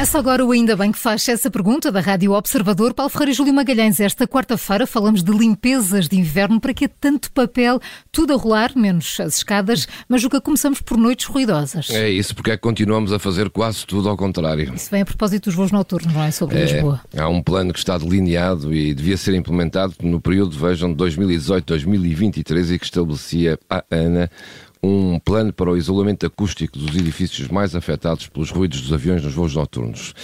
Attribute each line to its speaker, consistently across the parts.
Speaker 1: Começa agora o Ainda Bem que faz essa pergunta da Rádio Observador. Paulo Ferreira e Júlio Magalhães, esta quarta-feira falamos de limpezas de inverno. Para que tanto papel? Tudo a rolar, menos as escadas, mas o que começamos por noites ruidosas.
Speaker 2: É isso, porque é que continuamos a fazer quase tudo ao contrário.
Speaker 1: Isso vem a propósito dos voos noturnos, não é? Sobre
Speaker 2: É,
Speaker 1: Lisboa.
Speaker 2: há um plano que está delineado e devia ser implementado no período, vejam, de 2018-2023 e que estabelecia a ANA um plano para o isolamento acústico dos edifícios mais afetados pelos ruídos dos aviões nos voos noturnos.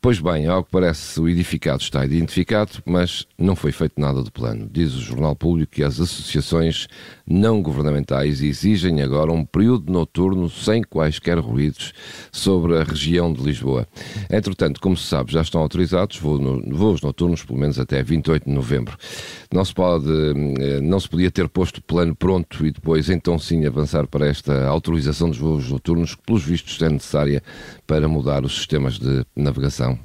Speaker 2: Pois bem, ao que parece, o edificado está identificado, mas não foi feito nada do plano. Diz o Jornal Público que as associações não governamentais exigem agora um período noturno sem quaisquer ruídos sobre a região de Lisboa. Entretanto, como se sabe, já estão autorizados voos noturnos, pelo menos até 28 de novembro. Não se pode, eh, não se podia ter posto o plano pronto e depois então sim avançar para esta autorização dos voos noturnos, que pelos vistos é necessária para mudar os sistemas de navegação.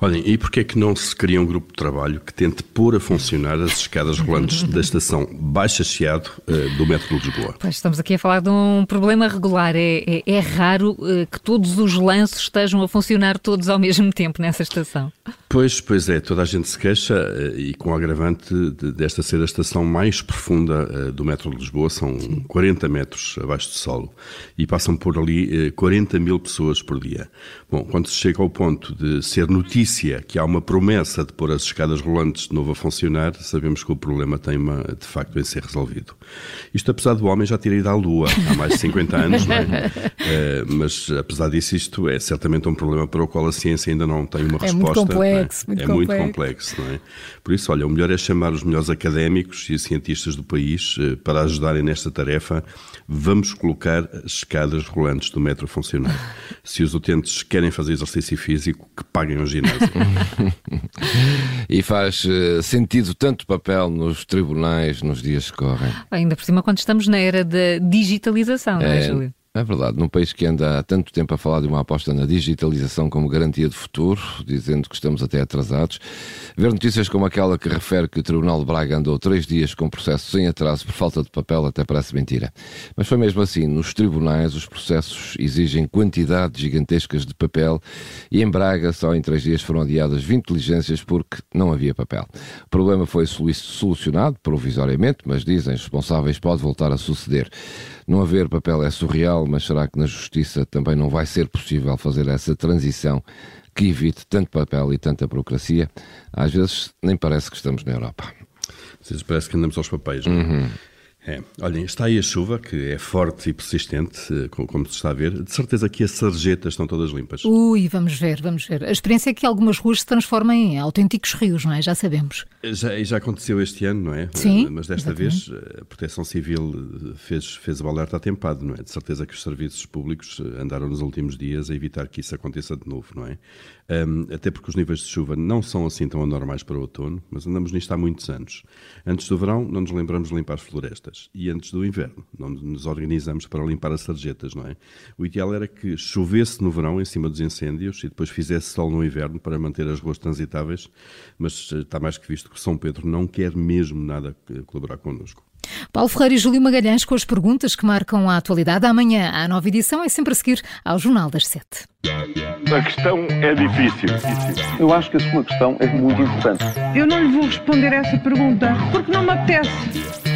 Speaker 3: Olhem, e porquê é que não se cria um grupo de trabalho que tente pôr a funcionar as escadas rolantes da estação Baixa Chiado eh, do metro de Lisboa?
Speaker 1: Pois estamos aqui a falar de um problema regular. É, é- é raro eh, que todos os lanços estejam a funcionar todos ao mesmo tempo nessa estação.
Speaker 3: Pois, pois é, toda a gente se queixa eh, e com o agravante de- desta ser a estação mais profunda eh, do metro de Lisboa, são 40 metros abaixo do solo e passam por ali eh, 40 mil pessoas por dia. Bom, quando se chega ao ponto de ser notícia que há uma promessa de pôr as escadas rolantes de novo a funcionar, sabemos que o problema tem uma, de facto em ser resolvido. Isto apesar do homem já ter ido à Lua há mais de 50 anos, não é? Eh, mas apesar disso, isto é certamente um problema para o qual a ciência ainda não tem uma
Speaker 1: É
Speaker 3: resposta. Não
Speaker 1: complexo, muito
Speaker 3: é muito
Speaker 1: complexo.
Speaker 3: complexo, não é? Por isso, olha, o melhor é chamar os melhores académicos e cientistas do país eh, para ajudarem nesta tarefa. Vamos colocar as escadas rolantes do metro a funcionar. Se os utentes querem fazer exercício físico, que paguem um ginásio.
Speaker 2: E faz eh, sentido tanto papel nos tribunais nos dias que correm.
Speaker 1: Ainda por cima, quando estamos na era da digitalização, não é,
Speaker 2: É,
Speaker 1: Júlio?
Speaker 2: É verdade, num país que anda há tanto tempo a falar de uma aposta na digitalização como garantia de futuro, dizendo que estamos até atrasados, ver notícias como aquela que refere que o Tribunal de Braga andou três dias com processos em atraso por falta de papel até parece mentira. Mas foi mesmo assim, nos tribunais os processos exigem quantidades gigantescas de papel e em Braga só em três dias foram adiadas 20 diligências porque não havia papel. O problema foi solu- solucionado provisoriamente, mas dizem responsáveis pode voltar a suceder. Não haver papel é surreal, mas será que na Justiça também não vai ser possível fazer essa transição que evite tanto papel e tanta burocracia? Às vezes nem parece que estamos na Europa.
Speaker 3: Vocês parece que andamos aos papéis, não é? É. Olhem, está aí a chuva, que é forte e persistente, eh, co- como se está a ver. De certeza que as sarjetas estão todas limpas.
Speaker 1: Ui, vamos ver, vamos ver. A experiência é que algumas ruas se transformem em autênticos rios, não é? Já sabemos.
Speaker 3: Já, já aconteceu este ano, não é?
Speaker 1: Sim,
Speaker 3: Eh, Mas desta vez eh, a Proteção Civil eh, fez, fez o alerta atempado, não é? De certeza que os serviços públicos eh, andaram nos últimos dias a evitar que isso aconteça de novo, não é? Ahm, até porque os níveis de chuva não são assim tão anormais para o outono, mas andamos nisto há muitos anos. Antes do verão, não nos lembramos de limpar as florestas. E antes do inverno, não nos organizamos para limpar as sarjetas, não é? O ideal era que chovesse no verão em cima dos incêndios e depois fizesse sol no inverno para manter as ruas transitáveis, mas eh, está mais que visto que São Pedro não quer mesmo nada eh, colaborar connosco.
Speaker 1: Paulo Ferreira e Júlio Magalhães com as perguntas que marcam a atualidade. Amanhã, a nova edição é sempre a seguir ao Jornal das Sete.
Speaker 4: A questão é difícil.
Speaker 5: Eu acho que a sua questão é muito importante.
Speaker 6: Eu não lhe vou responder essa pergunta porque não me apetece.